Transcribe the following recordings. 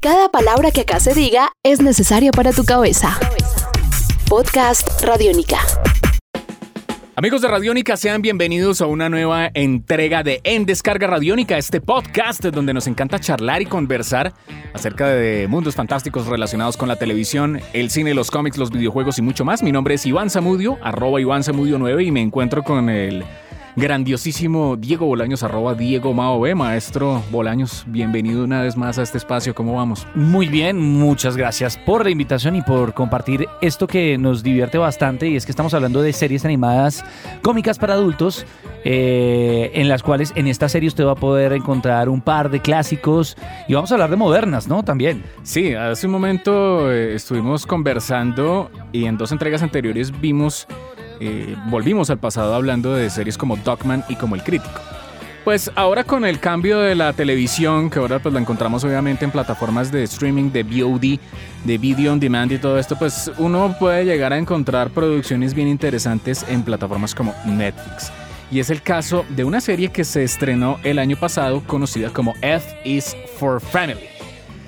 Cada palabra que acá se diga es necesaria para tu cabeza. Podcast Radiónica. Amigos de Radiónica, sean bienvenidos a una nueva entrega de En Descarga Radiónica, este podcast donde nos encanta charlar y conversar acerca de mundos fantásticos relacionados con la televisión, el cine, los cómics, los videojuegos y mucho más. Mi nombre es Iván Zamudio, arroba Iván Zamudio 9 y me encuentro con el grandiosísimo Diego Bolaños, arroba Diego Mao B. Maestro Bolaños, bienvenido una vez más a este espacio. ¿Cómo vamos? Muy bien, muchas gracias por la invitación y por compartir esto que nos divierte bastante y es que estamos hablando de series animadas cómicas para adultos eh, en las cuales en esta serie usted va a poder encontrar un par de clásicos y vamos a hablar de modernas, ¿no? También. Sí, hace un momento eh, estuvimos conversando y en dos entregas anteriores vimos eh, volvimos al pasado hablando de series como Dogman y como El Crítico. Pues ahora con el cambio de la televisión, que ahora pues la encontramos obviamente en plataformas de streaming, de VOD, de video on demand y todo esto, pues uno puede llegar a encontrar producciones bien interesantes en plataformas como Netflix. Y es el caso de una serie que se estrenó el año pasado conocida como F is for Family.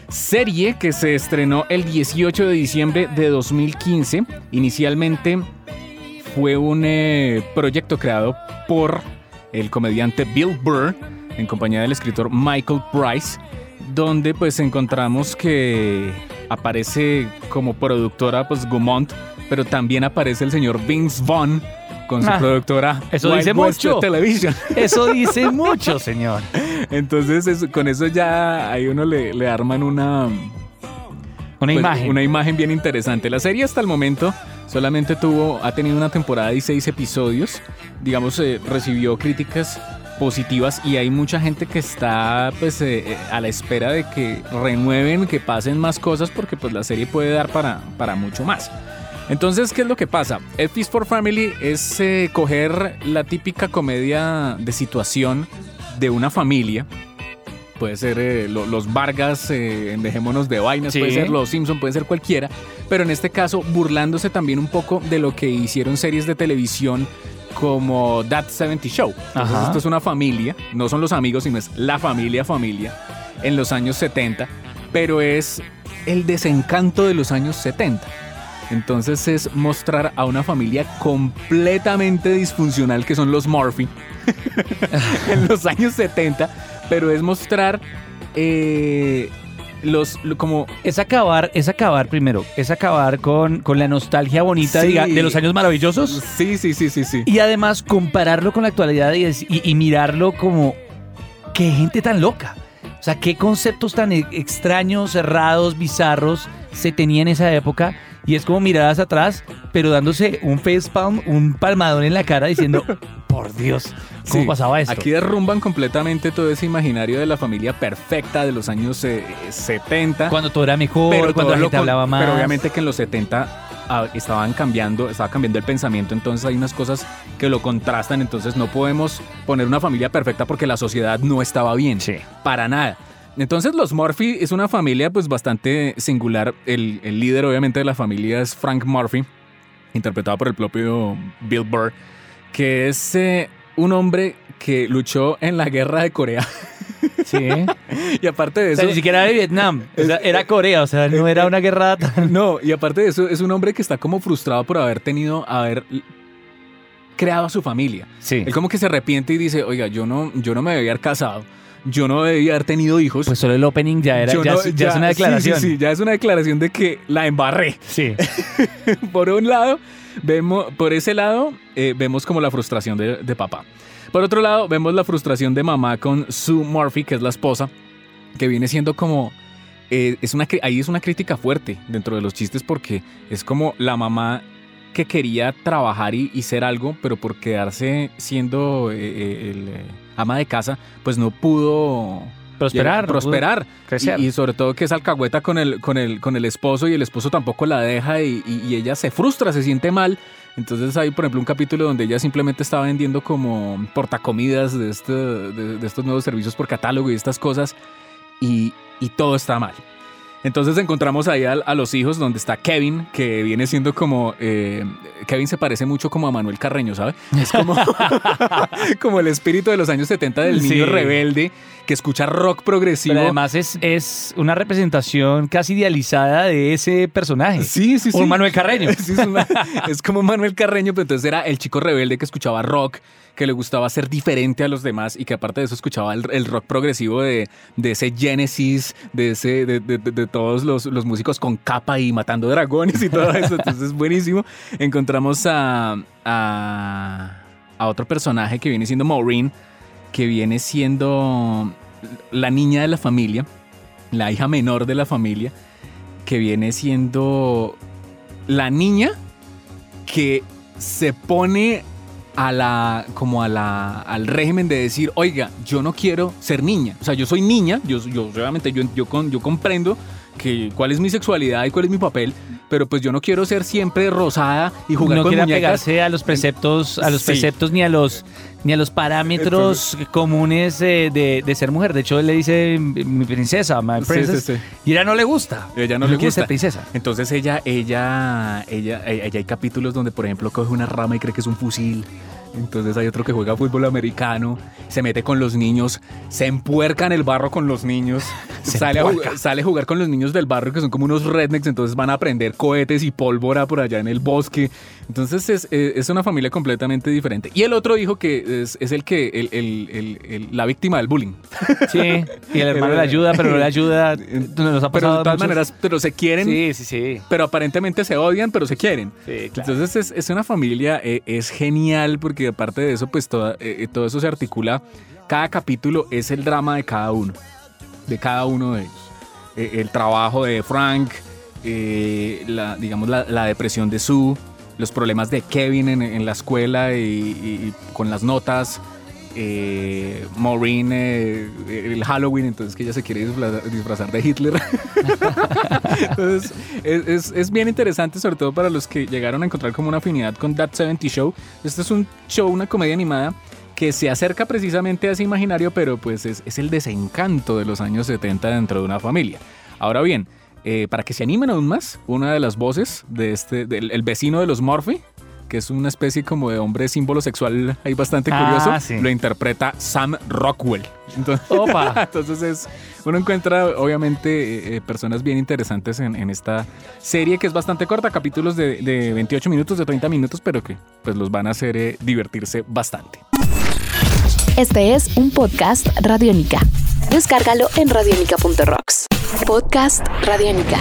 Serie que se estrenó el 18 de diciembre de 2015, inicialmente fue un eh, proyecto creado por el comediante Bill Burr en compañía del escritor Michael Price, donde pues encontramos que aparece como productora pues Gumont, pero también aparece el señor Vince Vaughn con su ah, productora Eso dice mucho. Television. Eso dice mucho, señor. Entonces con eso ya ahí uno le, le arman una... Una pues, imagen. Una imagen bien interesante. La serie hasta el momento Solamente tuvo, ha tenido una temporada y seis episodios. Digamos, eh, recibió críticas positivas y hay mucha gente que está pues eh, eh, a la espera de que renueven, que pasen más cosas porque pues la serie puede dar para, para mucho más. Entonces, ¿qué es lo que pasa? F is for Family es coger la típica comedia de situación de una familia puede ser eh, los Vargas, eh, dejémonos de vainas, puede ser los Simpson, puede ser cualquiera, pero en este caso burlándose también un poco de lo que hicieron series de televisión como That 70 Show. Entonces esto es una familia, no son los amigos, sino es la familia familia en los años 70, pero es el desencanto de los años 70. Entonces es mostrar a una familia completamente disfuncional que son los Murphy en los años 70 pero es mostrar eh, los como es acabar es acabar primero es acabar con, con la nostalgia bonita de los años maravillosos. Sí sí sí sí sí. Y además compararlo con la actualidad y, y, mirarlo como qué gente tan loca. O sea qué conceptos tan e, extraños cerrados bizarros se tenía en esa época. Y es como miradas atrás pero dándose un facepalm un palmadón en la cara diciendo por Dios ¿Cómo pasaba esto? Aquí derrumban completamente todo ese imaginario de la familia perfecta de los años 70. Eh, cuando todo era mejor, cuando la gente hablaba más. Pero obviamente que en los 70 ah, estaban cambiando, estaba cambiando el pensamiento, entonces hay unas cosas que lo contrastan, entonces no podemos poner una familia perfecta porque la sociedad no estaba bien. Sí. Para nada. Entonces los Murphy es una familia pues bastante singular. El, el líder obviamente de la familia es Frank Murphy, interpretado por el propio Bill Burr, que es eh, un hombre que luchó en la guerra de Corea. Sí. y aparte de eso. ni siquiera de Vietnam. era Corea, o sea, no era una guerra tan. No, y aparte de eso, es un hombre que está como frustrado por haber tenido, haber creado a su familia. Sí. Él como que se arrepiente y dice, oiga, yo no, yo no me debía haber casado. Yo no debía haber tenido hijos. Pues solo el opening ya era, ya, es una declaración. Sí, sí, ya es una declaración de que la embarré. Sí. por un lado, vemos, por ese lado, eh, vemos como la frustración de, papá. Por otro lado, vemos la frustración de mamá con Sue Murphy, que es la esposa, que viene siendo como... Eh, es una, ahí es una crítica fuerte dentro de los chistes porque es como la mamá que quería trabajar y, ser algo, pero por quedarse siendo eh, el ama de casa, pues no pudo prosperar, prosperar. Y, sobre todo que es alcahueta con el, con, el, con el esposo y el esposo tampoco la deja y, ella se frustra, se siente mal. Entonces hay, por ejemplo, un capítulo donde ella simplemente está vendiendo como portacomidas de, este, de, estos nuevos servicios por catálogo y estas cosas y, todo está mal. Entonces encontramos ahí a, a los hijos donde está Kevin, que viene siendo como... eh, Kevin se parece mucho como a Manuel Carreño, ¿sabe? Es como, como el espíritu de los años 70 del niño Sí. rebelde que escucha rock progresivo. Pero además es, es una representación casi idealizada de ese personaje. Sí, sí, sí. Un Manuel Carreño. Sí, es, una- es como Manuel Carreño, pero entonces era el chico rebelde que escuchaba rock, que le gustaba ser diferente a los demás y que aparte de eso escuchaba el, el rock progresivo de, de ese Genesis, de, ese, de, de- de- de todos los, los músicos con capa y matando dragones y todo eso. Entonces es buenísimo. Encontramos a, a, otro personaje que viene siendo Maureen, que viene siendo la niña de la familia, la hija menor de la familia, que viene siendo la niña que se pone a la como a la al régimen de decir, "Oiga, yo no quiero ser niña. O sea, yo soy niña, yo yo realmente yo yo, con- yo comprendo que cuál es mi sexualidad y cuál es mi papel, pero pues yo no quiero ser siempre rosada y jugar no con quiere muñecas. apegarse a los preceptos, a los Sí. preceptos ni a los ni a los parámetros comunes eh, de, de ser mujer. De hecho, él le dice mi princesa, my Sí, sí, princess, sí. y ella no le gusta. Ella no le quiere gusta. ser princesa. Entonces ella, ella, ella, ella hay capítulos donde, por ejemplo, coge una rama y cree que es un fusil. Entonces hay otro que juega fútbol americano, se mete con los niños, se empuerca en el barro con los niños, sale a, sale a jugar con los niños del barrio que son como unos rednecks, entonces van a aprender cohetes y pólvora por allá en el bosque. Entonces es, eh, es una familia completamente diferente. Y el otro hijo que es, es el que, el, el- el- el- la víctima del bullying. Sí, y el hermano le ayuda, pero no le ayuda. Nos ha Pero de todas muchos- maneras, pero se quieren Sí, sí, sí. pero aparentemente se odian, pero se quieren. Sí, claro. Entonces es, es una familia, eh, es genial porque aparte de eso, pues eh, eh, todo eso se articula. Cada capítulo es el drama de cada uno, de cada uno de ellos. Eh, el trabajo de Frank, la, digamos la, depresión de Sue, los problemas de Kevin en, la escuela y con las notas. Eh, Maureen, eh, el Halloween, entonces que ella se quiere disfrazar, de Hitler. Entonces, es, es- es bien interesante, sobre todo para los que llegaron a encontrar como una afinidad con That 70 Show. Este es un show, una comedia animada que se acerca precisamente a ese imaginario, pero pues es, es el desencanto de los años 70 dentro de una familia. Ahora bien, eh, para que se animen aún más, una de las voces de este, del el vecino de los Murphy, que es una especie como de hombre símbolo sexual ahí bastante Ah, curioso, sí. lo interpreta Sam Rockwell. Entonces, Opa. entonces es, uno encuentra obviamente eh, eh, personas bien interesantes en, en esta serie que es bastante corta, capítulos de, de 28 minutos, de 30 minutos, pero que pues los van a hacer eh, divertirse bastante. Este es un podcast Radiónica. Descárgalo en radiónica.rocks. Podcast Radiónica.